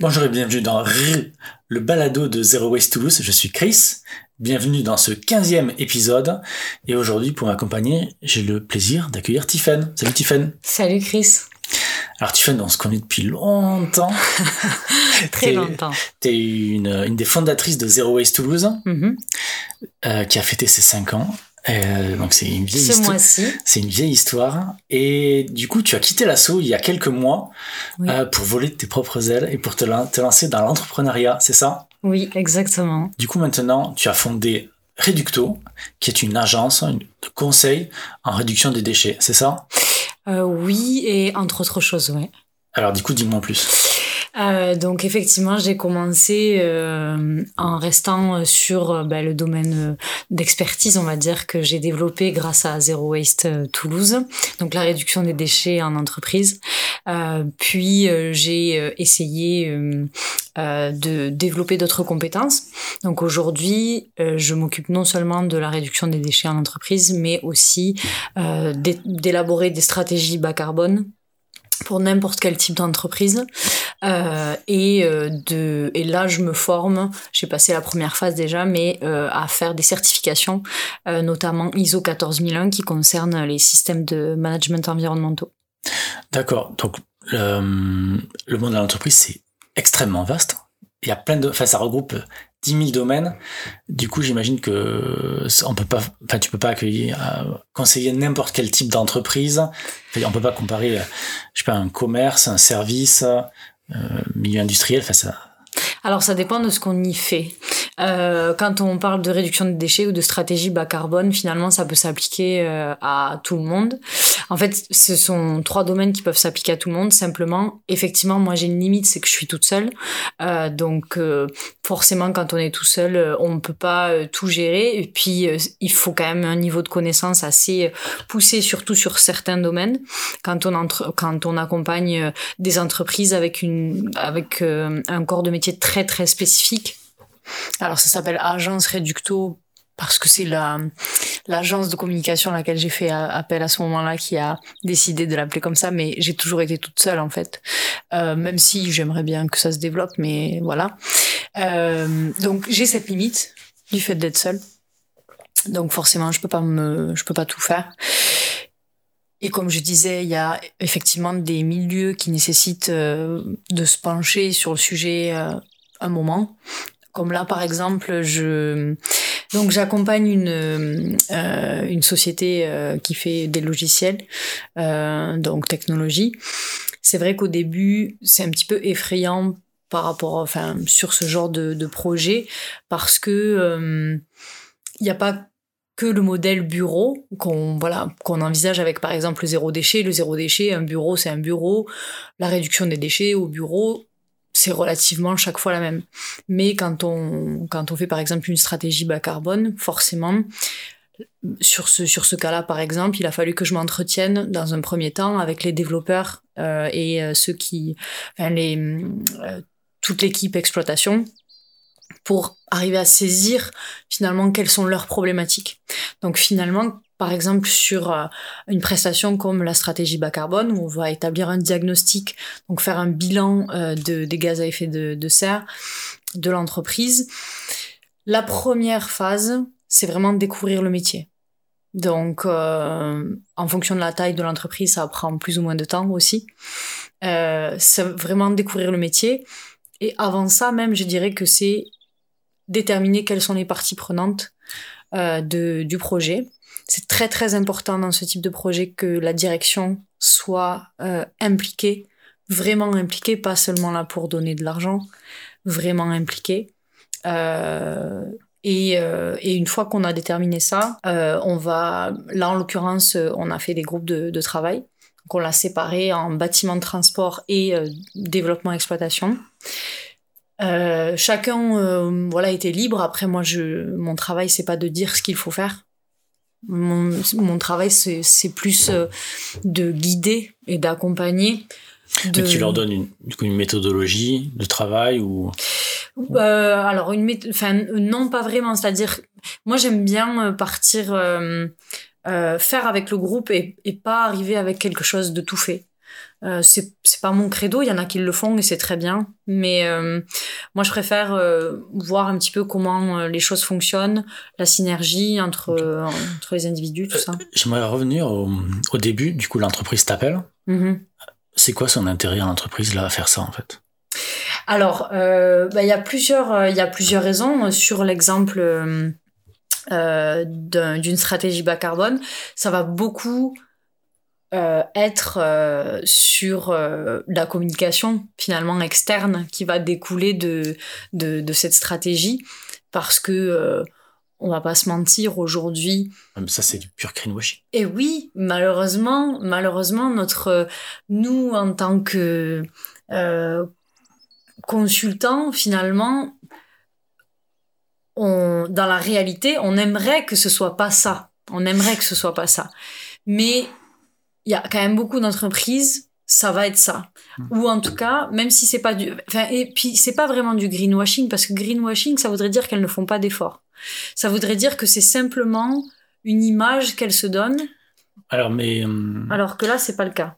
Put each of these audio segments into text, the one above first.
Bonjour et bienvenue dans le balado de Zero Waste Toulouse. Je suis Chris. Bienvenue dans ce 15e épisode. Et aujourd'hui, pour m'accompagner, j'ai le plaisir d'accueillir Tiffen. Salut Tiffen. Salut Chris. Alors Tiffen, on se connaît depuis longtemps. Très longtemps. Tu es une, une, des fondatrices de Zero Waste Toulouse, Mhm. euh, qui a fêté ses 5 ans. Euh, donc c'est une vieille Ce histoire. mois-ci. C'est une vieille histoire. Et du coup, tu as quitté l'assaut il y a quelques mois Oui. euh, pour voler de tes propres ailes et pour te, lan- te lancer dans l'entrepreneuriat, c'est ça? Oui, exactement. Du coup, maintenant, tu as fondé Reducto, qui est une agence de conseil en réduction des déchets, c'est ça? Euh, oui, et entre autres choses, ouais. Alors, du coup, dis-moi en plus. Euh, donc effectivement, j'ai commencé euh, en restant sur euh, ben, le domaine euh, d'expertise, on va dire, que j'ai développé grâce à Zero Waste euh, Toulouse, donc la réduction des déchets en entreprise. Euh, puis euh, j'ai euh, essayé euh, euh, de développer d'autres compétences. Donc aujourd'hui, euh, je m'occupe non seulement de la réduction des déchets en entreprise, mais aussi euh, d'é- d'élaborer des stratégies bas carbone pour n'importe quel type d'entreprise. Euh, et, euh, de, et là, je me forme, j'ai passé la première phase déjà, mais euh, à faire des certifications, notamment ISO 14001 qui concernent les systèmes de management environnementaux. D'accord. Donc, le, monde de l'entreprise, c'est extrêmement vaste. Il y a plein de, enfin, ça regroupe 10 000 domaines. Du coup, j'imagine que on peut pas, enfin, tu peux pas accueillir, conseiller n'importe quel type d'entreprise. Enfin, on peut pas comparer, je sais pas, un commerce, un service, milieu industriel. Enfin, ça, Alors ça dépend de ce qu'on y fait. Euh, quand on parle de réduction des déchets ou de stratégie bas carbone, finalement ça peut s'appliquer euh, à tout le monde. En fait, ce sont trois domaines qui peuvent s'appliquer à tout le monde. Simplement, effectivement, moi j'ai une limite, c'est que je suis toute seule. Euh, donc euh, forcément, quand on est tout seul, euh, on ne peut pas euh, tout gérer. Et puis euh, il faut quand même un niveau de connaissance assez poussé, surtout sur certains domaines. Quand on entre, quand on accompagne des entreprises avec une avec un corps de métier très très spécifique. Alors ça s'appelle agence Reducto parce que c'est la l'agence de communication à laquelle j'ai fait appel à ce moment-là qui a décidé de l'appeler comme ça, mais j'ai toujours été toute seule en fait. Euh, même si j'aimerais bien que ça se développe, mais voilà. Euh, donc j'ai cette limite du fait d'être seule. Donc forcément, je peux pas me, je peux pas tout faire. Et comme je disais, il y a effectivement des milieux qui nécessitent euh, de se pencher sur le sujet euh, un moment. Comme là, par exemple, je donc j'accompagne une euh, société euh, qui fait des logiciels, euh, donc technologie. C'est vrai qu'au début, c'est un petit peu effrayant par rapport, enfin, sur ce genre de, projet, parce que il n'y a pas que le modèle bureau qu'on voilà qu'on envisage avec par exemple le zéro déchet. Le zéro déchet, un bureau, c'est un bureau. La réduction des déchets au bureau, c'est relativement chaque fois la même. Mais quand on quand on fait par exemple une stratégie bas carbone, forcément sur ce sur ce cas-là par exemple, il a fallu que je m'entretienne dans un premier temps avec les développeurs euh, et euh, ceux qui les euh, toute l'équipe exploitation pour arriver à saisir finalement quelles sont leurs problématiques. Donc finalement, par exemple sur euh, une prestation comme la stratégie bas carbone où on va établir un diagnostic, donc faire un bilan euh, de, des gaz à effet de, de serre de l'entreprise, la première phase, c'est vraiment découvrir le métier. Donc, euh, en fonction de la taille de l'entreprise, ça prend plus ou moins de temps aussi. Euh, c'est vraiment découvrir le métier. Et avant ça, même, je dirais que c'est déterminer quelles sont les parties prenantes euh, de, du projet. C'est très très important dans ce type de projet que la direction soit euh, impliquée, vraiment impliquée, pas seulement là pour donner de l'argent, vraiment impliquée. Euh, et, euh, et, une fois qu'on a déterminé ça, euh, on va, là en l'occurrence, on a fait des groupes de, de travail. Donc on l'a séparé en bâtiment de transport et euh, développement exploitation. Euh, chacun euh, voilà était libre après moi je mon travail c'est pas de dire ce qu'il faut faire mon, mon travail c'est plus euh, de guider et d'accompagner de... tu leur donnes une, du coup, une méthodologie de travail ou? Euh, alors une enfin non pas vraiment. C'est-à-dire moi j'aime bien partir euh, faire avec le groupe et, et pas arriver avec quelque chose de tout fait Euh, c'est c'est pas mon credo, il y en a qui le font et c'est très bien, mais euh, moi je préfère euh, voir un petit peu comment euh, les choses fonctionnent, la synergie entre euh, entre les individus, tout ça. J'aimerais revenir au, au début. Du coup, l'entreprise t'appelle. Mhm. C'est quoi son intérêt à l'entreprise là à faire ça en fait? Alors, euh, bah, il y a plusieurs, euh, il y a plusieurs raisons. Sur l'exemple euh, euh, d'un- d'une stratégie bas carbone, ça va beaucoup euh, être euh, sur euh, la communication finalement externe qui va découler de, de, de cette stratégie, parce que on va pas se mentir aujourd'hui. Euh, Ça, c'est du pur greenwashing. Et oui, malheureusement, malheureusement, notre, nous en tant que consultants, finalement, on, dans la réalité, on aimerait que ce soit pas ça. On aimerait que ce soit pas ça. Mais il y a quand même beaucoup d'entreprises, ça va être ça. Ou en tout cas, même si c'est pas du, enfin, et puis c'est pas vraiment du greenwashing parce que greenwashing, ça voudrait dire qu'elles ne font pas d'efforts. Ça voudrait dire que c'est simplement une image qu'elles se donnent, Alors, mais hum, alors que là, c'est pas le cas.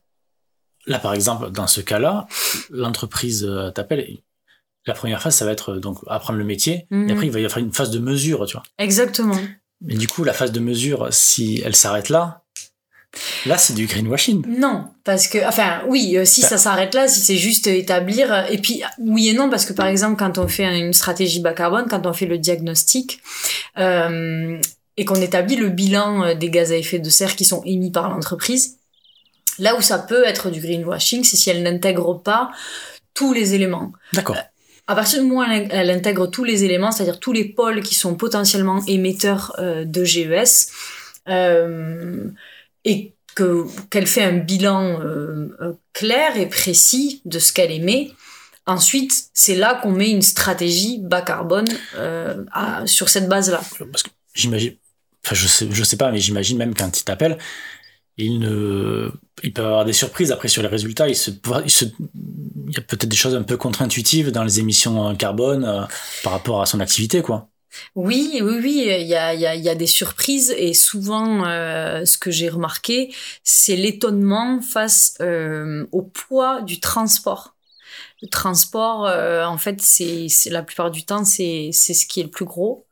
là, par exemple, dans ce cas-là, l'entreprise euh, t'appelle. et La première phase, ça va être euh, donc apprendre le métier. Mhm. Et après, il va y avoir une phase de mesure, tu vois. Exactement. Mais du coup, la phase de mesure, si elle s'arrête là, là, c'est du greenwashing. Non, parce que, enfin, oui, euh, si ça s'arrête là, si c'est juste établir, euh, et puis oui et non, parce que par exemple, quand on fait une stratégie bas carbone, quand on fait le diagnostic, euh, et qu'on établit le bilan euh, des gaz à effet de serre qui sont émis par l'entreprise, là où ça peut être du greenwashing, c'est si elle n'intègre pas tous les éléments. D'accord. À partir du moment où elle, intègre tous les éléments, c'est-à-dire tous les pôles qui sont potentiellement émetteurs euh, de GES, euh, et que qu'elle fait un bilan euh, euh, clair et précis de ce qu'elle émet, ensuite c'est là qu'on met une stratégie bas carbone euh, sur cette base-là. Parce que j'imagine, enfin, je sais, je sais pas, mais j'imagine même quand ils t'appellent, ils ne, ils peuvent avoir des surprises après sur les résultats. Il se, il il y a peut-être des choses un peu contre-intuitives dans les émissions carbone par rapport à son activité, quoi. Oui, oui, oui, il y a, il y, a, il y a des surprises et souvent, euh, ce que j'ai remarqué, c'est l'étonnement face euh, au poids du transport. Le transport, euh, en fait, c'est la plupart du temps, c'est ce qui est le plus gros.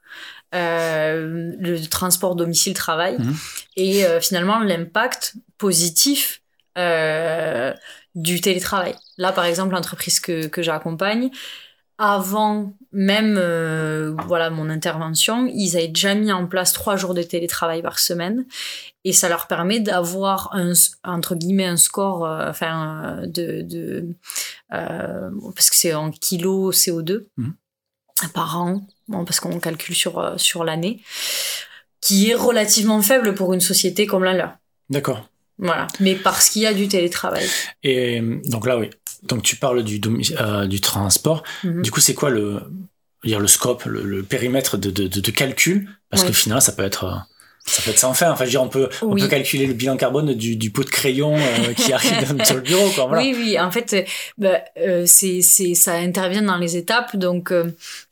Euh, le transport domicile-travail Mhm. et euh, finalement l'impact positif euh, du télétravail. Là, par exemple, l'entreprise que, que j'accompagne, avant même euh, voilà mon intervention, ils avaient déjà mis en place trois jours de télétravail par semaine et ça leur permet d'avoir un entre guillemets un score euh, enfin euh, de, de euh, parce que c'est en kilos CO2 Mhm. par an bon, parce qu'on calcule sur euh, sur l'année qui est relativement faible pour une société comme la leur. D'accord. Voilà, mais parce qu'il y a du télétravail. Et euh, donc là, oui. Donc tu parles du, euh, du transport. Mhm. Du coup, c'est quoi le, dire le scope, le, le périmètre de, de, calcul? Parce que finalement, ça peut être, euh, ça peut être sans fin. Enfin, je veux dire, on peut, on peut calculer le bilan carbone du, du pot de crayon euh, qui arrive sur le bureau, quoi. Voilà. Oui, oui, en fait, bah, euh, c'est, c'est, ça intervient dans les étapes. Donc,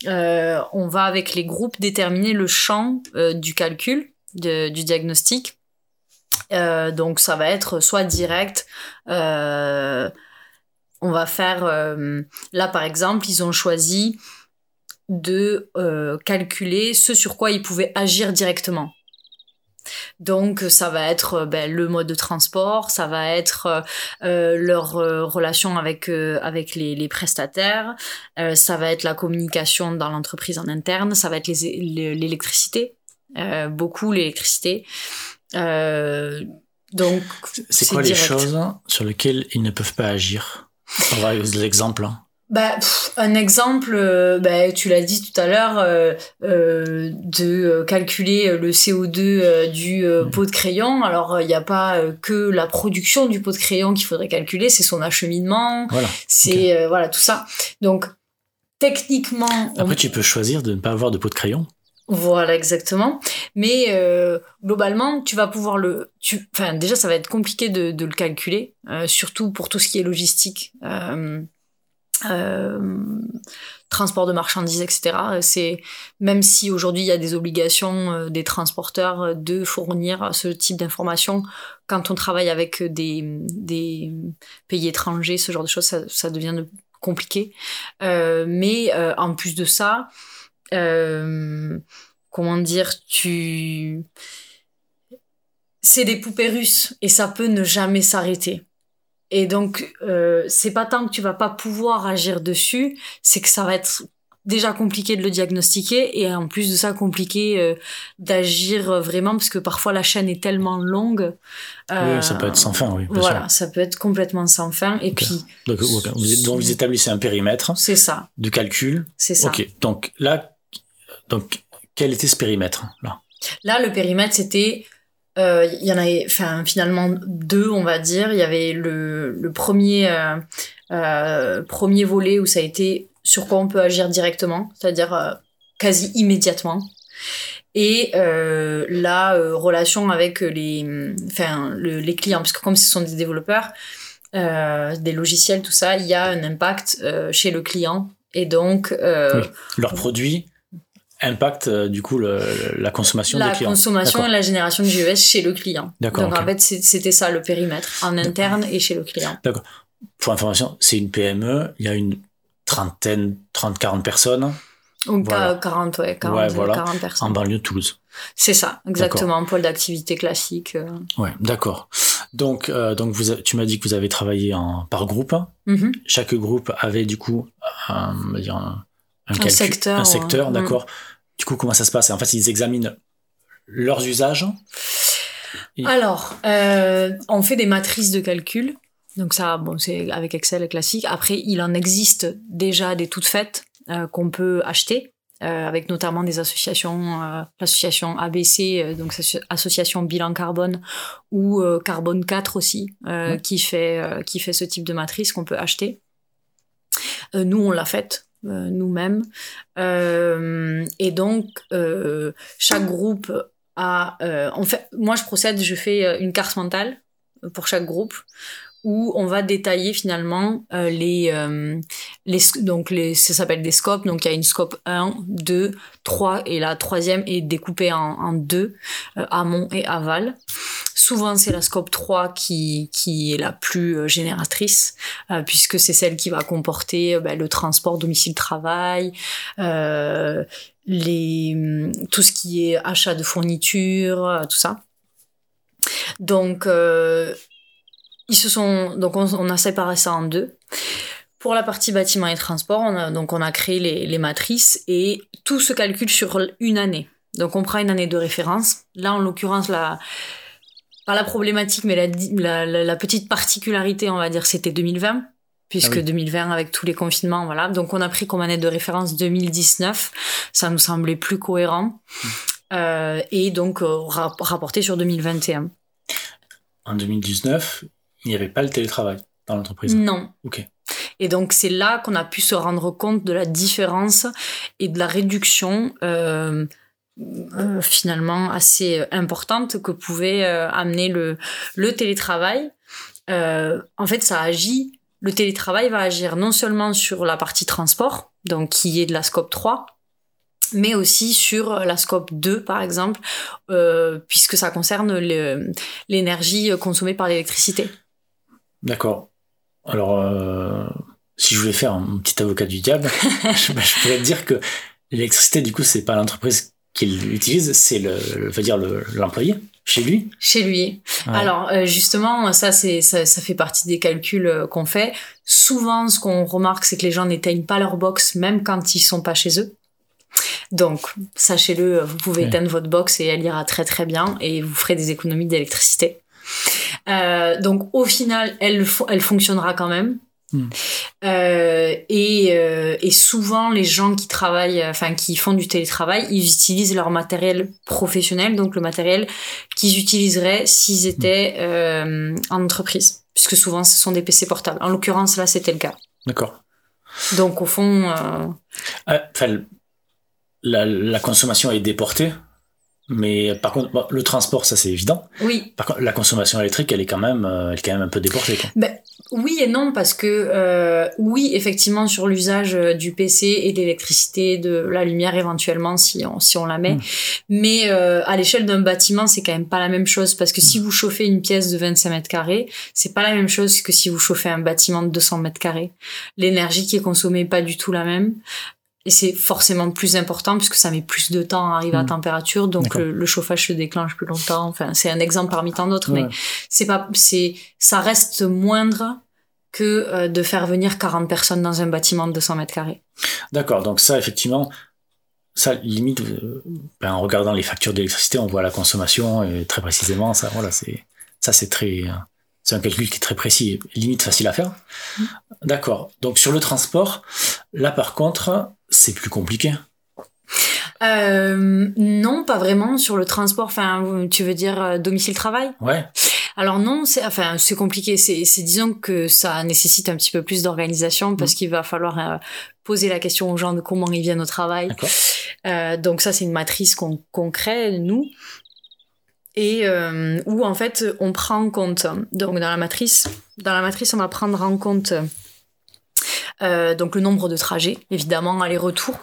on va avec les groupes déterminer le champ du calcul, de- du diagnostic. Euh, donc, ça va être soit direct. euh, on va faire, euh, là par exemple, ils ont choisi de calculer ce sur quoi ils pouvaient agir directement. Donc ça va être ben, le mode de transport, ça va être leur relation avec avec les, prestataires, ça va être la communication dans l'entreprise en interne, ça va être l'électricité, beaucoup l'électricité. Euh, donc C'est quoi les choses sur lesquelles ils ne peuvent pas agir? On va aux exemples. hein. Bah, pff, un exemple, euh, bah, tu l'as dit tout à l'heure, euh, euh, de calculer le CO2 euh, du euh, Mhm. pot de crayon. Alors, il n'y a pas que la production du pot de crayon qu'il faudrait calculer, c'est son acheminement, Voilà. c'est voilà tout ça. Donc, techniquement, on- Après, tu peux choisir de ne pas avoir de pot de crayon. Voilà exactement. Mais euh, globalement, tu vas pouvoir le, tu, enfin déjà, ça va être compliqué de, de le calculer, euh, surtout pour tout ce qui est logistique. Euh, transport de marchandises, etc. C'est même si aujourd'hui il y a des obligations des transporteurs de fournir ce type d'informations, quand on travaille avec des, des pays étrangers, ce genre de choses, ça, ça devient compliqué. mais en plus de ça, comment dire, tu c'est des poupées russes et ça peut ne jamais s'arrêter. Et donc, euh, c'est pas tant que tu vas pas pouvoir agir dessus, c'est que ça va être déjà compliqué de le diagnostiquer et en plus de ça compliqué euh, d'agir vraiment parce que parfois la chaîne est tellement longue. Euh, oui, ça peut être sans fin, oui. Voilà, ça peut être complètement sans fin. Et puis. Donc, vous, établissez un périmètre. C'est ça. De calcul. C'est ça. Ok. Donc là, donc quel était ce périmètre là? Là, le périmètre c'était euh, il y en avait enfin finalement deux on va dire. Il y avait le, le premier euh, euh, premier volet où ça a été sur quoi on peut agir directement c'est-à-dire quasi immédiatement. Et la relation avec les enfin le, les clients. Parce que comme ce sont des développeurs des logiciels tout ça il y a un impact chez le client. Et donc oui. leur produit impacte euh, du coup le, la consommation la des clients. consommation et la génération de GES chez le client. D'accord. Donc en fait c'était ça le périmètre en interne et chez le client. D'accord. Pour information, c'est une PME, il y a une trentaine, 30, 40 personnes. Ou voilà. 40, ouais, 40, ouais, voilà. 40 personnes. En banlieue de Toulouse. C'est ça, exactement, pôle d'activité classique. Euh. Ouais, d'accord. Donc, euh, donc vous, tu m'as dit que vous avez travaillé en, par groupe. Mm -hmm. Chaque groupe avait du coup, un, un, secteur. Un secteur, d'accord. Du coup, comment ça se passe? En fait, ils examinent leurs usages. Alors, euh, on fait des matrices de calcul. Donc ça, bon, c'est avec Excel classique. Après, il en existe déjà des toutes faites euh, qu'on peut acheter. Euh, avec notamment des associations, euh, l'association ABC, euh, donc association bilan carbone, ou euh, Carbone 4 aussi, mmh. qui fait qui fait ce type de matrice qu'on peut acheter. nous, on l'a faite euh, nous-mêmes. Euh, et donc, euh, chaque groupe a... en fait, moi, je procède, je fais une carte mentale pour chaque groupe où on va détailler finalement euh, les, euh, les donc les ça s'appelle des scopes. Donc il y a une scope 1 2 3 et la troisième est découpée en, en deux euh, amont et aval. Souvent c'est la scope 3 qui qui est la plus génératrice puisque c'est celle qui va comporter ben, le transport domicile travail les tout ce qui est achat de fournitures tout ça. Donc ils se sont donc on, a séparé ça en deux. Pour la partie bâtiment et transport, on a, donc on a créé les, les matrices et tout se calcule sur une année. Donc on prend une année de référence. Là, en l'occurrence, la pas la problématique, mais la, la, la, petite particularité, on va dire, c'était 2020 puisque 2020 ah avec tous les confinements, voilà. Donc on a pris comme année de référence 2019, ça nous semblait plus cohérent, mmh. euh, et donc euh, rapporté sur 2021. En 2019, il n'y avait pas le télétravail dans l'entreprise Non. Ok. Et donc c'est là qu'on a pu se rendre compte de la différence et de la réduction euh, euh, finalement assez importante que pouvait euh, amener le, le télétravail. Euh, en fait, ça agit. Le télétravail va agir non seulement sur la partie transport, donc qui est de la scope 3, mais aussi sur la scope 2 par exemple, euh, puisque ça concerne l'énergie consommée par l'électricité. D'accord. Alors, euh, si je voulais faire un petit avocat du diable, je, bah, je, pourrais te dire que l'électricité, du coup, c'est pas l'entreprise qui l'utilise, c'est le, le, va dire l'employé. Chez lui Chez lui. Ouais. Alors euh, justement, ça c'est ça, ça, fait partie des calculs euh, qu'on fait. Souvent, ce qu'on remarque, c'est que les gens n'éteignent pas leur box même quand ils sont pas chez eux. Donc, sachez-le, vous pouvez ouais. éteindre votre box et elle ira très très bien et vous ferez des économies d'électricité. Euh, donc au final, elle, elle fonctionnera quand même. Mm. Euh, et, euh, et, souvent, les gens qui travaillent, enfin qui font du télétravail, ils utilisent leur matériel professionnel, donc le matériel qu'ils utiliseraient s'ils étaient euh, en entreprise, puisque souvent ce sont des PC portables. En l'occurrence, là, c'était le cas. D'accord. Donc au fond, euh, la, la, consommation est déportée Mais par contre, bon, le transport, ça c'est évident. Oui. Par contre, la consommation électrique, elle est quand même, euh, elle est quand même un peu déportée. Quoi. Ben, oui et non parce que euh, oui effectivement sur l'usage euh, du PC et de l'électricité de la lumière éventuellement si on si on la met Mm. mais euh, à l'échelle d'un bâtiment c'est quand même pas la même chose parce que si vous chauffez une pièce de 25 mètres carrés c'est pas la même chose que si vous chauffez un bâtiment de 200 mètres carrés l'énergie qui est consommée est pas du tout la même et c'est forcément plus important puisque ça met plus de temps à arriver à Mm. température donc le, le chauffage se déclenche plus longtemps enfin c'est un exemple parmi tant d'autres mais c'est pas c'est ça reste moindre que euh, de faire venir 40 personnes dans un bâtiment de 200 mètres carrés. D'accord, donc ça, effectivement, ça, limite, euh, ben, en regardant les factures d'électricité, on voit la consommation et très précisément, ça, voilà, c'est, ça, c'est très, c'est un calcul qui est très précis, et limite facile à faire. D'accord. Donc, sur le transport, là, par contre, c'est plus compliqué. Euh, non, pas vraiment sur le transport. Enfin, tu veux dire euh, domicile-travail Ouais. Alors non, c'est enfin c'est compliqué. C'est disons que ça nécessite un petit peu plus d'organisation parce qu'il va falloir euh, poser la question aux gens de comment ils viennent au travail. Euh, donc ça c'est une matrice qu'on crée nous et où en fait on prend en compte donc dans la matrice dans la matrice on va prendre en compte euh, donc le nombre de trajets évidemment aller-retour.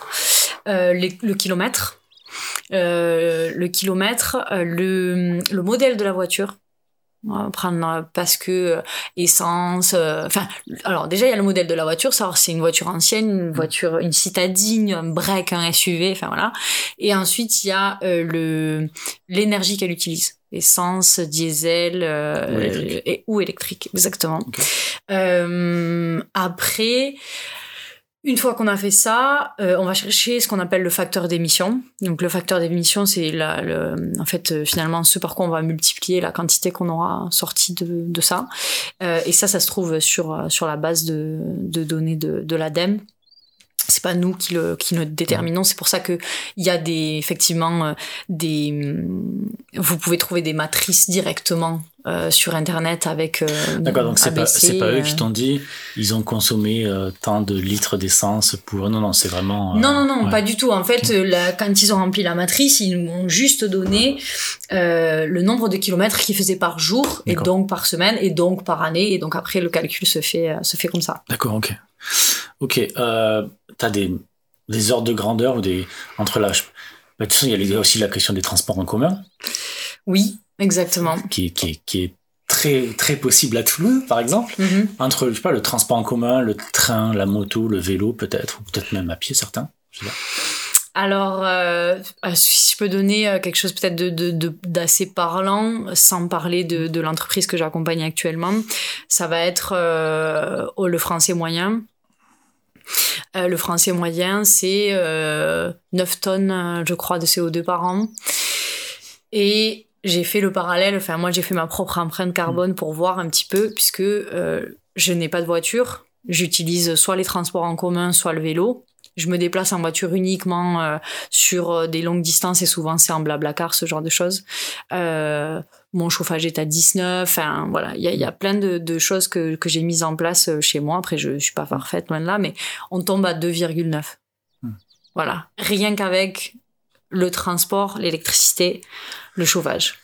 Euh, le kilomètre. Euh, le kilomètre euh, le, le modèle de la voiture. On va prendre euh, parce que euh, essence euh, enfin alors déjà il y a le modèle de la voiture. Savoir si c'est une voiture ancienne une voiture une citadine un break un SUV enfin voilà. Et ensuite il y a euh, le l'énergie qu'elle utilise essence diesel euh, Ou électrique. et, ou électrique exactement. Euh, après une fois qu'on a fait ça, euh, on va chercher ce qu'on appelle le facteur d'émission. Donc le facteur d'émission, c'est la, le, en fait euh, finalement ce par quoi on va multiplier la quantité qu'on aura sorti de, de ça. Euh, et ça, ça se trouve sur sur la base de, de données de, de l'ADEME. C'est pas nous qui le qui le déterminons. C'est pour ça que il y a des effectivement euh, des hum, vous pouvez trouver des matrices directement euh, sur internet avec euh, D'accord, donc c'est pas, c'est pas eux qui t'ont dit, ils ont consommé euh, tant de litres d'essence pour. Non, non, c'est vraiment. Non, non, non, ouais. pas du tout. En fait, la- quand ils ont rempli la matrice, ils nous ont juste donné le nombre de kilomètres qu'ils faisaient par jour, et donc par semaine, et donc par année, et donc après le calcul se fait se fait comme ça. D'accord, ok. Ok, t'as des, des ordres de grandeur ou des. Entre là. je- bah, de toute façon, il y a aussi la question des transports en commun, Oui, exactement. qui, est- qui, est- qui est très, très possible à Toulouse, par exemple. Mhm. Entre, je sais pas, le transport en commun, le train, la moto, le vélo, peut-être, ou peut-être même à pied, certains. Je sais pas. Alors, euh, euh, si je peux donner euh, quelque chose peut-être de, de, de- d'assez parlant, sans parler de, l'entreprise que j'accompagne actuellement, ça va être euh, oh, le français moyen. Euh, le français moyen, c'est euh, 9 tonnes, euh, je crois, de CO2 par an. Et j'ai fait le parallèle, enfin moi j'ai fait ma propre empreinte carbone pour voir un petit peu, puisque euh, je n'ai pas de voiture, j'utilise soit les transports en commun, soit le vélo. Je me déplace en voiture uniquement euh, sur des longues distances et souvent c'est en blablacar, ce genre de choses. Mon chauffage est à 19, enfin voilà, il y a, il y a plein de, de choses que, que j'ai mises en place euh, chez moi. Après, je, je suis pas parfaite loin de là, mais on tombe à 2,9. Hmm. Voilà, rien qu'avec le transport, l'électricité, le chauffage.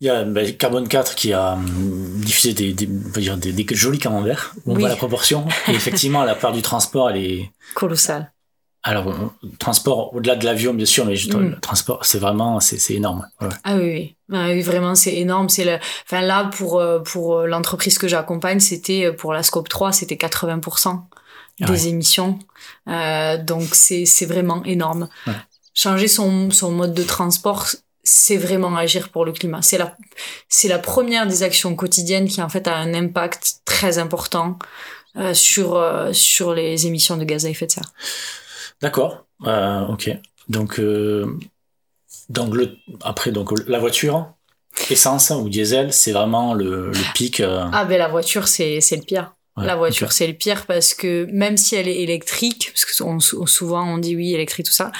Il y a ben, Carbone 4 qui a hum, diffusé des, des, on va dire des, des jolis camemberts on Oui. voit la proportion. Et effectivement, la part du transport, elle est. Colossal. Alors, transport au-delà de l'avion, bien sûr, mais je- Mm. le transport, c'est vraiment, c'est c'est énorme. Ouais. Ah oui, oui. Ah oui, vraiment, c'est énorme. C'est le, enfin là pour euh, pour euh, l'entreprise que j'accompagne, c'était euh, pour la scope 3, c'était 80% des ouais. émissions. Euh, donc c'est c'est vraiment énorme. Ouais. Changer son son mode de transport, c'est vraiment agir pour le climat. C'est la c'est la première des actions quotidiennes qui en fait a un impact très important euh, sur euh, sur les émissions de gaz à effet de serre. D'accord. Euh, ok. Donc, euh, donc le, après, donc la voiture, essence ou diesel, c'est vraiment le, le pic. euh, Ah ben la voiture c'est c'est le pire. ouais, la voiture, ok. c'est le pire parce que même si elle est électrique, parce que on- souvent on dit oui électrique tout ça,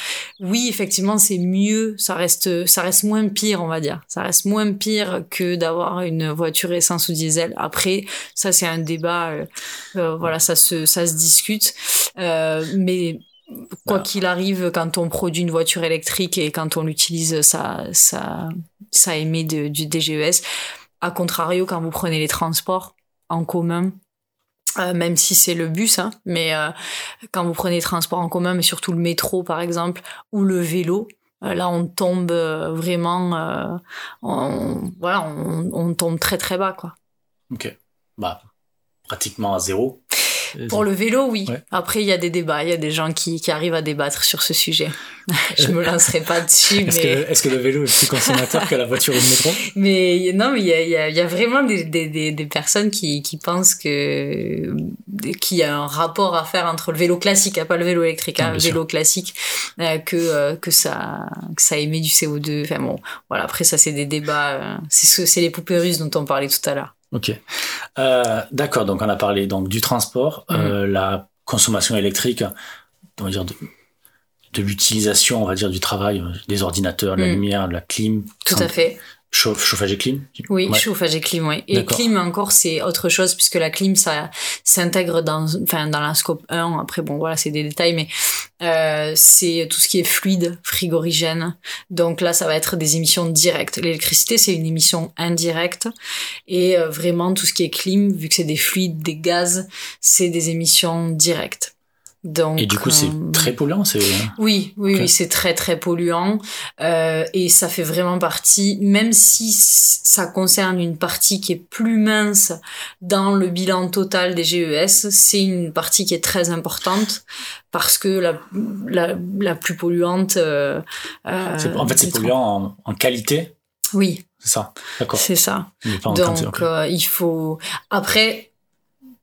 oui effectivement c'est mieux, ça reste ça reste moins pire on va dire, ça reste moins pire que d'avoir une voiture essence ou diesel. Après ça c'est un débat, euh, euh, voilà ça se ça se discute, Euh, mais quoi qu'il arrive, quand on produit une voiture électrique et quand on l'utilise, ça, ça, ça émet de, du DGES. A contrario, quand vous prenez les transports en commun, euh, même si c'est le bus, hein, mais euh, quand vous prenez les transports en commun, mais surtout le métro par exemple, ou le vélo, euh, là on tombe vraiment, on, voilà, on, on, tombe très très bas quoi. Ok, bah pratiquement à zéro. Pour le vélo, oui. Après, il y a des débats, il y a des gens qui, qui arrivent à débattre sur ce sujet. je me lancerai pas dessus. Est-ce que, est que, le vélo est plus consommateur que la voiture ou le métro? Mais non, mais il y a, y, a, y a, vraiment des, des, des, personnes qui, qui pensent que qu'il y a un rapport à faire entre le vélo classique, pas le vélo électrique, hein, le vélo classique, euh, que euh, que ça que ça émet du CO2. Enfin bon, voilà. Après, ça c'est des débats. Euh, c'est c'est les poupées russes dont on parlait tout à l'heure. Ok. Euh, D'accord, donc on a parlé donc du transport, euh, mhm. la consommation électrique, on va dire de, de l'utilisation, on va dire, du travail, euh, des ordinateurs, la mhm. lumière, la clim. Tout à fait chauffage et clim Oui, chauffage et clim, oui. Et clim encore, c'est autre chose puisque la clim, ça s'intègre dans, enfin, dans la scope 1. Après, bon, voilà, c'est des détails, mais euh, c'est tout ce qui est fluide, frigorigène. Donc là, ça va être des émissions directes. L'électricité, c'est une émission indirecte. Et euh, vraiment, tout ce qui est clim, vu que c'est des fluides, des gaz, c'est des émissions directes. Donc, et du coup, c'est euh, très polluant, c'est. Oui, oui, oui, c'est très très polluant euh, et ça fait vraiment partie, même si ça concerne une partie qui est plus mince dans le bilan total des GES, c'est une partie qui est très importante parce que la la, la plus polluante. Euh, en fait, c'est polluant en, en, qualité. Oui. C'est ça. D'accord. C'est ça. Donc, il faut après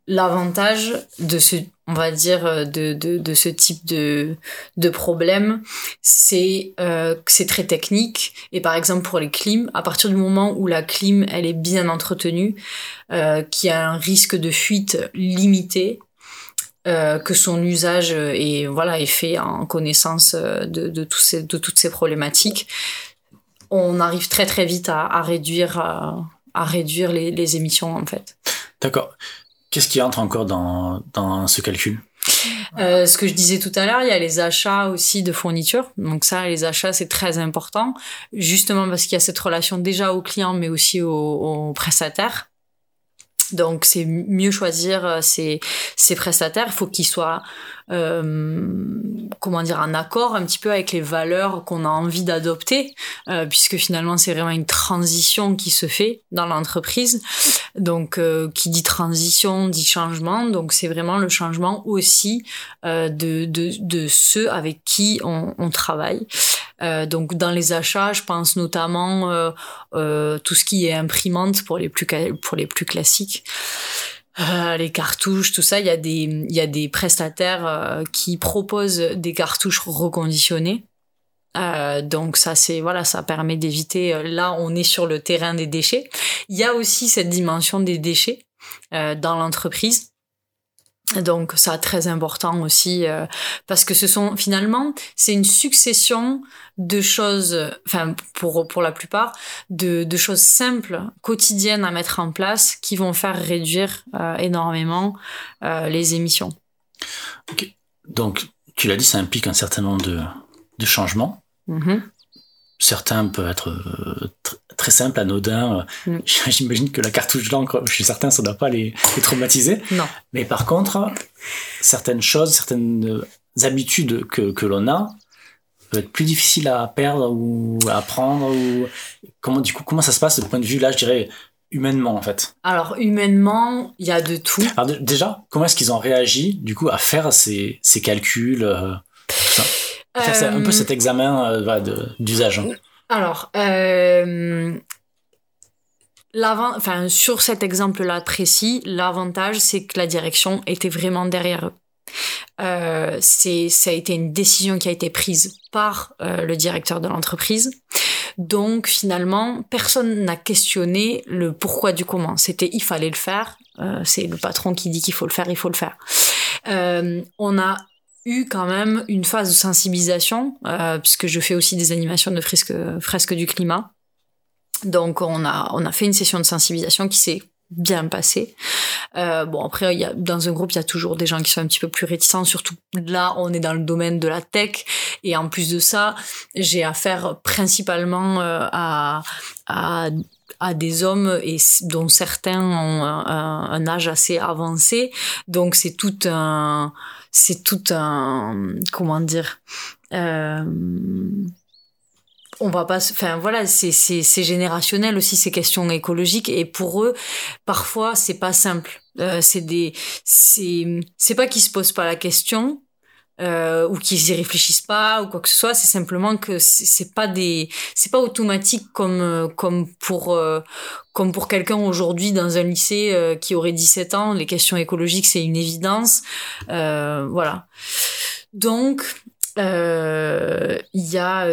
l'avantage de ce on va dire euh, de, de, ce type de, de problème c'est euh, c'est très technique. Et par exemple pour les clims à partir du moment où la clim elle est bien entretenue euh, qu'il y a un risque de fuite limité euh, que son usage est voilà est fait en connaissance de, de, de toutes ces problématiques on arrive très très vite à, à réduire à réduire les, les émissions en fait. D'accord Qu'est-ce qui entre encore dans, dans ce calcul? Euh, ce que je disais tout à l'heure, il y a les achats aussi de fournitures. Donc ça, les achats, c'est très important, justement parce qu'il y a cette relation déjà au client, mais aussi au, au prestataire. Donc c'est mieux choisir euh, ces, ces prestataires. Il faut qu'ils soient comment dire un accord un petit peu avec les valeurs qu'on a envie d'adopter, euh, puisque finalement c'est vraiment une transition qui se fait dans l'entreprise. Donc euh, qui dit transition dit changement. Donc c'est vraiment le changement aussi euh, de, de, de ceux avec qui on, on travaille. Euh, donc dans les achats, je pense notamment euh, euh, tout ce qui est imprimante pour les plus pour les plus classiques. Euh, les cartouches, tout ça, il y a des il y a des prestataires euh, qui proposent des cartouches reconditionnées. Euh, donc ça c'est voilà ça permet d'éviter là on est sur le terrain des déchets il y a aussi cette dimension des déchets dans l'entreprise donc ça très important aussi euh, parce que ce sont finalement c'est une succession de choses enfin pour pour la plupart de, de choses simples quotidiennes à mettre en place qui vont faire réduire euh, énormément euh, les émissions. Donc tu l'as dit ça implique un certain nombre de, de changements. Mm-hmm. Certains peuvent être très simples, anodins. Mm. J'imagine que la cartouche d'encre, je suis certain, ça ne doit pas les, les, traumatiser. Non. Mais par contre, certaines choses, certaines habitudes que, que l'on a peuvent être plus difficiles à perdre ou à apprendre. Ou... Comment, du coup, comment ça se passe de point de vue, là, je dirais, humainement, en fait? Alors, humainement, il y a de tout. Alors, déjà, comment est-ce qu'ils ont réagi, du coup, à faire ces, ces calculs euh, un peu euh, cet examen euh, d'usage. Alors, euh, sur cet exemple-là précis, l'avantage, c'est que la direction était vraiment derrière eux. Euh, ça a été une décision qui a été prise par euh, le directeur de l'entreprise. Donc finalement, personne n'a questionné le pourquoi du comment. C'était il fallait le faire. C'est le patron qui dit qu'il faut le faire, il faut le faire. On a eu quand même une phase de sensibilisation, euh, puisque je fais aussi des animations de fresques, fresques du climat. Donc on a, on a fait une session de sensibilisation qui s'est bien passé. Euh, bon après, y a, dans un groupe, il y a toujours des gens qui sont un petit peu plus réticents. Surtout là, on est dans le domaine de la tech, et en plus de ça, j'ai affaire principalement euh, à, à à des hommes et dont certains ont un âge assez avancé donc c'est tout un c'est tout un comment dire euh, on va pas enfin voilà c'est c'est générationnel aussi ces questions écologiques. Et pour eux parfois c'est pas simple. Euh, c'est des c'est c'est pas qu'ils se posent pas la question euh, ou qu'ils y réfléchissent pas ou quoi que ce soit. C'est simplement que c'est pas des c'est pas automatique comme euh, comme pour euh, comme pour quelqu'un aujourd'hui dans un lycée euh, qui aurait 17 ans. Les questions écologiques c'est une évidence. Voilà. Donc il y a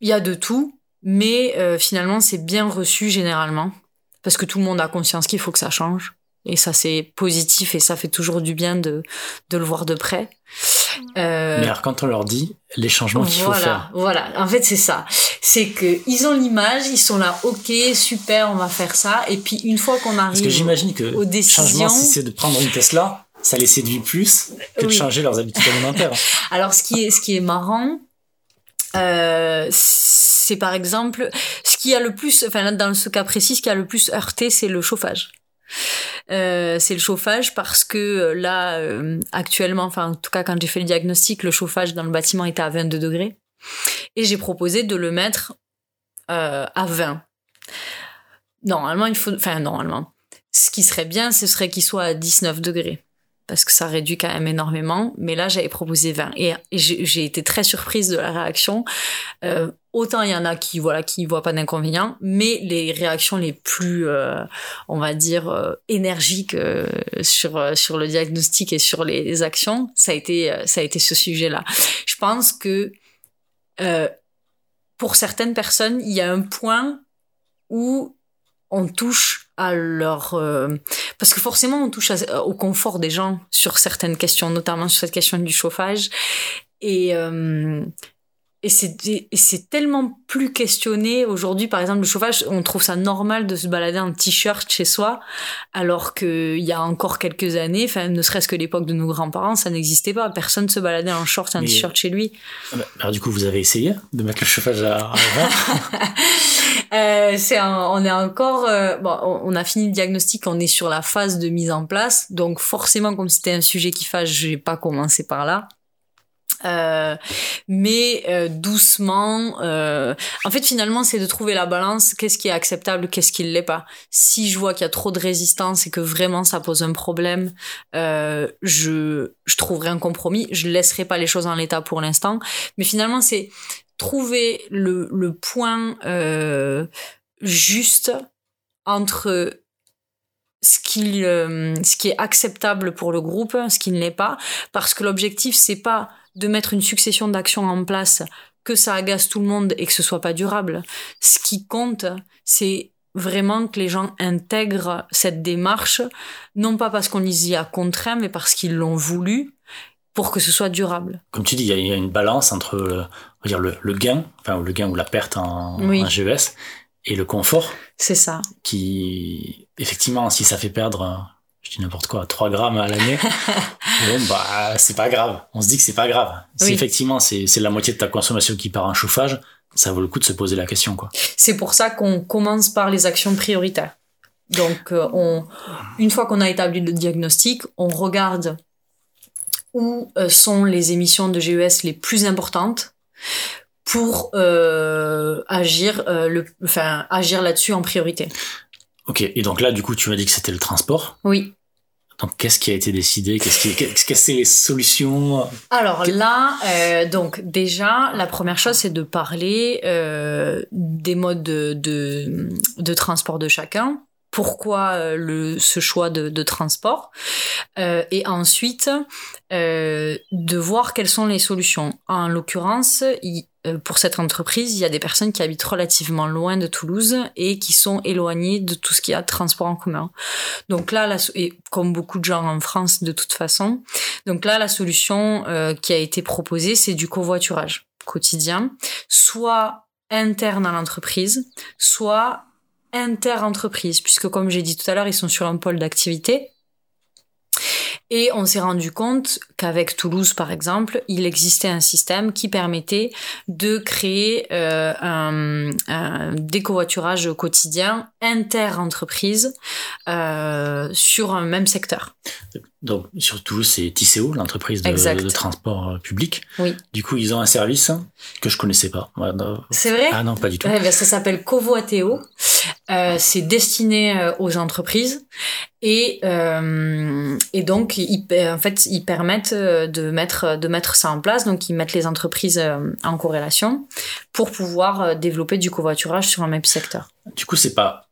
il y a de tout mais finalement c'est bien reçu généralement parce que tout le monde a conscience qu'il faut que ça change et ça, c'est positif et ça fait toujours du bien de, de le voir de près. Euh, Mais alors, quand on leur dit les changements qu'il faut faire. Voilà, en fait, c'est ça. C'est que ils ont l'image, ils sont là, ok, super, on va faire ça. Et puis, une fois qu'on arrive. Parce que j'imagine que aux décisions, changement, si c'est de prendre une Tesla, ça les séduit plus que de changer leurs habitudes alimentaires. alors, ce qui est, ce qui est marrant, euh, c'est par exemple, ce qui a le plus, enfin, dans ce cas précis, ce qui a le plus heurté, c'est le chauffage. Euh, c'est le chauffage parce que euh, là, euh, actuellement, enfin en tout cas quand j'ai fait le diagnostic, le chauffage dans le bâtiment était à 22 degrés. Et j'ai proposé de le mettre à 20. Normalement, il faut... Enfin, normalement. Ce qui serait bien, ce serait qu'il soit à 19 degrés parce que ça réduit quand même énormément. Mais là, j'avais proposé 20 et, j'ai été très surprise de la réaction. Autant il y en a qui voilà qui voient pas d'inconvénient, mais les réactions les plus, euh, on va dire, euh, énergiques euh, sur euh, sur le diagnostic et sur les, actions, ça a été ça a été ce sujet-là. Je pense que pour certaines personnes, il y a un point où on touche à leur euh, parce que forcément on touche au confort des gens sur certaines questions notamment sur cette question du chauffage et euh, et c'est c'est tellement plus questionné. Aujourd'hui par exemple le chauffage on trouve ça normal de se balader en t-shirt chez soi alors que il y a encore quelques années enfin ne serait-ce que l'époque de nos grands-parents ça n'existait pas. Personne se baladait en short et en t-shirt chez lui. ah bah, alors du coup vous avez essayé de mettre le chauffage à, euh, c'est on est encore euh, bon on, a fini le diagnostic on est sur la phase de mise en place. Donc forcément comme c'était un sujet qui fâche j'ai pas commencé par là euh, mais euh, doucement. Euh, en fait, finalement, c'est de trouver la balance. Qu'est-ce qui est acceptable, qu'est-ce qui ne l'est pas. Si je vois qu'il y a trop de résistance et que vraiment ça pose un problème, je je trouverai un compromis. Je laisserai pas les choses en l'état pour l'instant. Mais finalement, c'est trouver le le point juste entre ce qui ce qui est acceptable pour le groupe, ce qui ne l'est pas, parce que l'objectif c'est pas de mettre une succession d'actions en place que ça agace tout le monde et que ce soit pas durable. Ce qui compte, c'est vraiment que les gens intègrent cette démarche, non pas parce qu'on les y a contraints, mais parce qu'ils l'ont voulu, pour que ce soit durable. Comme tu dis, il y, a une balance entre le, dire le, gain, enfin le gain ou la perte en, en GES, et le confort. C'est ça. Qui, effectivement, si ça fait perdre je dis n'importe quoi, 3 grammes à l'année, bon, bah, c'est pas grave. On se dit que c'est pas grave. Si effectivement c'est, la moitié de ta consommation qui part en chauffage, ça vaut le coup de se poser la question, quoi. C'est pour ça qu'on commence par les actions prioritaires. Donc, euh, on, une fois qu'on a établi le diagnostic, on regarde où euh, sont les émissions de GES les plus importantes pour euh, agir, euh, le, enfin, agir là-dessus en priorité. Ok, et donc là, du coup, tu m'as dit que c'était le transport. Oui. Donc, qu'est-ce qui a été décidé? Qu'est-ce qui, qu'est-ce que c'est les solutions? Alors là, euh, donc déjà, la première chose, c'est de parler euh, des modes de, de, de, transport de chacun. Pourquoi le, ce choix de, de transport? Euh, Et ensuite, de voir quelles sont les solutions. En l'occurrence, il, pour cette entreprise, il y a des personnes qui habitent relativement loin de Toulouse et qui sont éloignées de tout ce qui a de transport en commun. Donc là, la, et comme beaucoup de gens en France de toute façon, donc là, la solution euh, qui a été proposée, c'est du covoiturage quotidien, soit interne à l'entreprise, soit inter-entreprise, puisque comme j'ai dit tout à l'heure, ils sont sur un pôle d'activité. Et on s'est rendu compte qu'avec Toulouse, par exemple, il existait un système qui permettait de créer euh, un, un, décovoiturage quotidien inter-entreprise euh, sur un même secteur. Donc, sur Toulouse, c'est Tisséo, l'entreprise de, de, transport euh, public. Oui. Du coup, ils ont un service que je connaissais pas. C'est vrai? Ah non, pas du tout. Ouais, ben ça s'appelle Covoateo. Euh, c'est destiné euh, aux entreprises et euh, et donc ils, en fait ils permettent de mettre de mettre ça en place donc ils mettent les entreprises en corrélation pour pouvoir développer du covoiturage sur un même secteur. Du coup c'est pas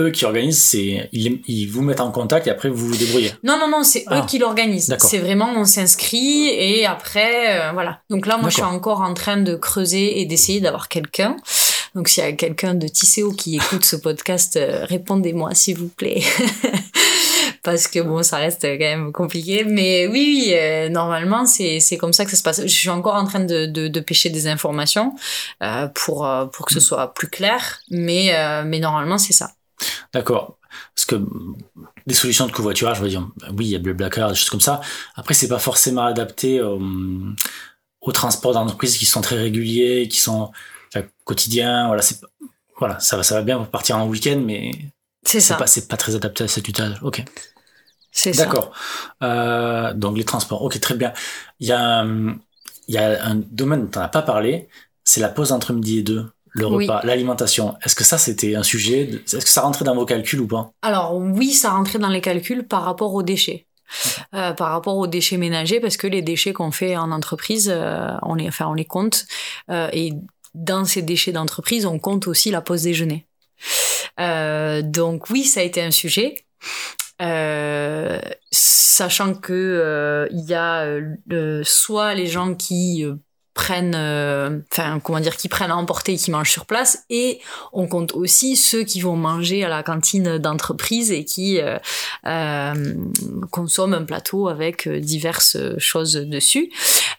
eux qui organisent, c'est ils, ils, vous mettent en contact et après vous vous débrouillez. Non non non, c'est ah. eux qui l'organisent. C'est vraiment on s'inscrit et après euh, voilà. Donc là moi je suis encore en train de creuser et d'essayer d'avoir quelqu'un. Donc s'il y a quelqu'un de Tisséo qui écoute ce podcast, euh, répondez-moi s'il vous plaît. parce que bon, ça reste quand même compliqué. Mais oui, oui euh, normalement, c'est, c'est comme ça que ça se passe. Je suis encore en train de, de, de pêcher des informations euh, pour, pour que ce soit plus clair, mais, euh, mais normalement, c'est ça. D'accord. Parce que des solutions de covoiturage, dire, oui, il y a Blablacar, des choses comme ça. Après, c'est pas forcément adapté au, au transport d'entreprise qui sont très réguliers, qui sont enfin, quotidiens. Voilà, c'est voilà, ça va, ça va bien pour partir en week-end, mais c'est ça. Pas, c'est pas très adapté à cet usage. Ok. C'est ça. D'accord. Euh, donc les transports. Ok, très bien. Il y a, il y a un domaine dont on n'a pas parlé, c'est la pause entre midi et deux le repas, l'alimentation. Est-ce que ça, c'était un sujet Est-ce que ça rentrait dans vos calculs ou pas? Alors oui, ça rentrait dans les calculs par rapport aux déchets. Euh, par rapport aux déchets ménagers, parce que les déchets qu'on fait en entreprise, euh, on les, enfin, on les compte. Euh, et dans ces déchets d'entreprise, on compte aussi la pause déjeuner. Euh, donc oui, ça a été un sujet. Euh, sachant que euh, il y a soit les gens qui prennent, enfin comment dire, qui prennent à emporter et qui mangent sur place, et on compte aussi ceux qui vont manger à la cantine d'entreprise et qui euh, consomment un plateau avec diverses choses dessus.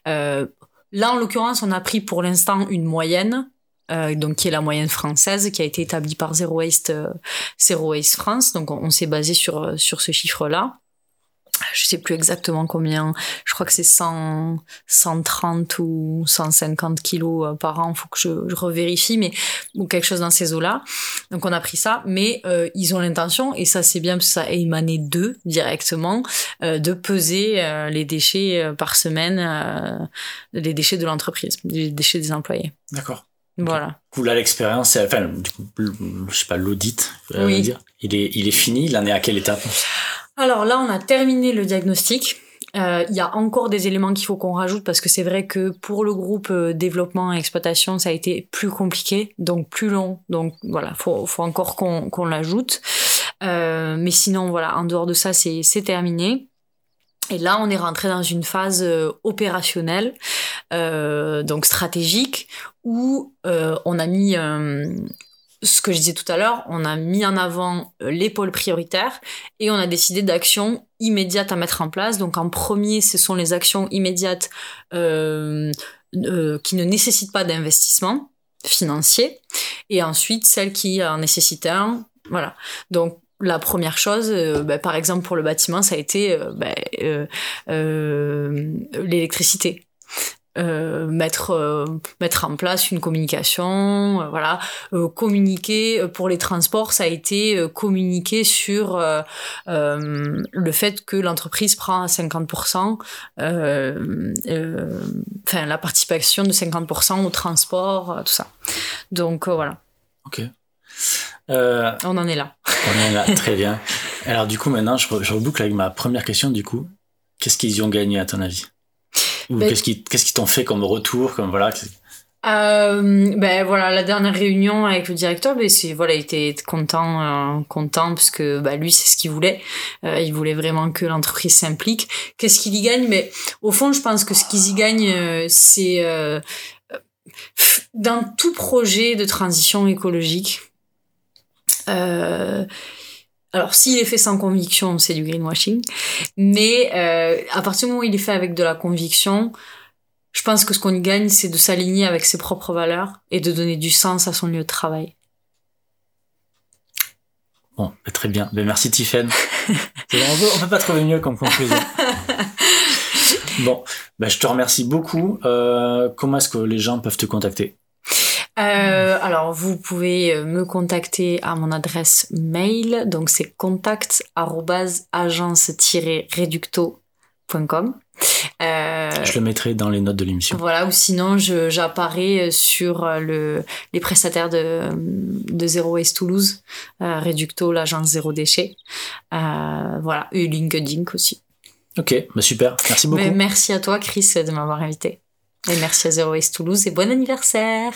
là, en l'occurrence, on a pris pour l'instant une moyenne euh, donc qui est la moyenne française, qui a été établie par Zero Waste, euh, Zero Waste France. Donc on, s'est basé sur euh, sur ce chiffre-là. Je sais plus exactement combien. Je crois que c'est 100, 130 ou 150 kilos par an. Faut que je, je revérifie, mais ou quelque chose dans ces eaux-là. Donc on a pris ça, mais euh, ils ont l'intention et ça c'est bien parce que ça a émané d'eux directement euh, de peser euh, les déchets par semaine, les déchets de l'entreprise, les déchets des employés. D'accord. Voilà. Du coup, là, l'expérience, enfin, du coup, je sais pas, l'audit, oui. dire, il est, il est fini. Il en est à quelle étape? Alors là, on a terminé le diagnostic. Euh, il y a encore des éléments qu'il faut qu'on rajoute parce que c'est vrai que pour le groupe euh, développement et exploitation, ça a été plus compliqué, donc plus long. Donc voilà, faut, faut encore qu'on l'ajoute. Euh, mais sinon, voilà, en dehors de ça, c'est terminé. Et là, on est rentré dans une phase opérationnelle, donc stratégique, où on a mis ce que je disais tout à l'heure, on a mis en avant les pôles prioritaires et on a décidé d'actions immédiates à mettre en place. Donc en premier, ce sont les actions immédiates euh, euh, qui ne nécessitent pas d'investissement financier et ensuite celles qui en nécessitent un. Voilà. Donc la première chose, euh, bah, par exemple pour le bâtiment, ça a été euh, bah, euh, euh mettre mettre en place une communication voilà communiquer pour les transports ça a été communiquer sur le fait que l'entreprise prend à 50% enfin la participation de 50% au transport tout ça donc voilà ok euh, on en est là. On en est là, très bien. Alors du coup, maintenant, je, je reboucle avec ma première question. Du coup, qu'est-ce qu'ils y ont gagné à ton avis? Ou ben, qu'est-ce qu'ils qu'est-ce t'ont fait comme retour, comme voilà euh, ben voilà la dernière réunion avec le directeur ben c'est voilà il était content euh, content parce que bah lui c'est ce qu'il voulait. Euh, il voulait vraiment que l'entreprise s'implique. Qu'est-ce qu'il y gagne? Mais au fond je pense que ce qu'ils y gagnent c'est dans tout projet de transition écologique euh, alors, s'il est fait sans conviction, c'est du greenwashing. Mais euh, à partir du moment où il est fait avec de la conviction, je pense que ce qu'on gagne, c'est de s'aligner avec ses propres valeurs et de donner du sens à son lieu de travail. Bon, bah, très bien. Ben, merci Tiffen. on, on peut pas trouver mieux comme conclusion. bon, ben, je te remercie beaucoup. Euh, comment est-ce que les gens peuvent te contacter? Euh, alors, vous pouvez euh, me contacter à mon adresse mail, donc c'est contact-agence-reducto.com. Euh, je le mettrai dans les notes de l'émission. Voilà, ou sinon j'apparais sur le, les prestataires de, de Zero Waste Toulouse, euh, Reducto, l'agence Zéro Déchet. Voilà, et LinkedIn aussi. Ok, bah super, merci beaucoup. Mais merci à toi Chris de m'avoir invité. Et merci à Zero Waste Toulouse et bon anniversaire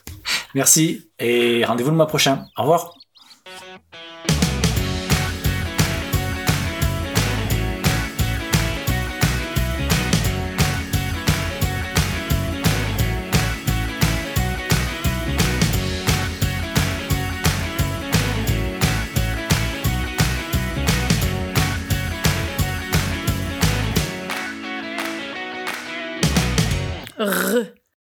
Merci et rendez-vous le mois prochain. Au revoir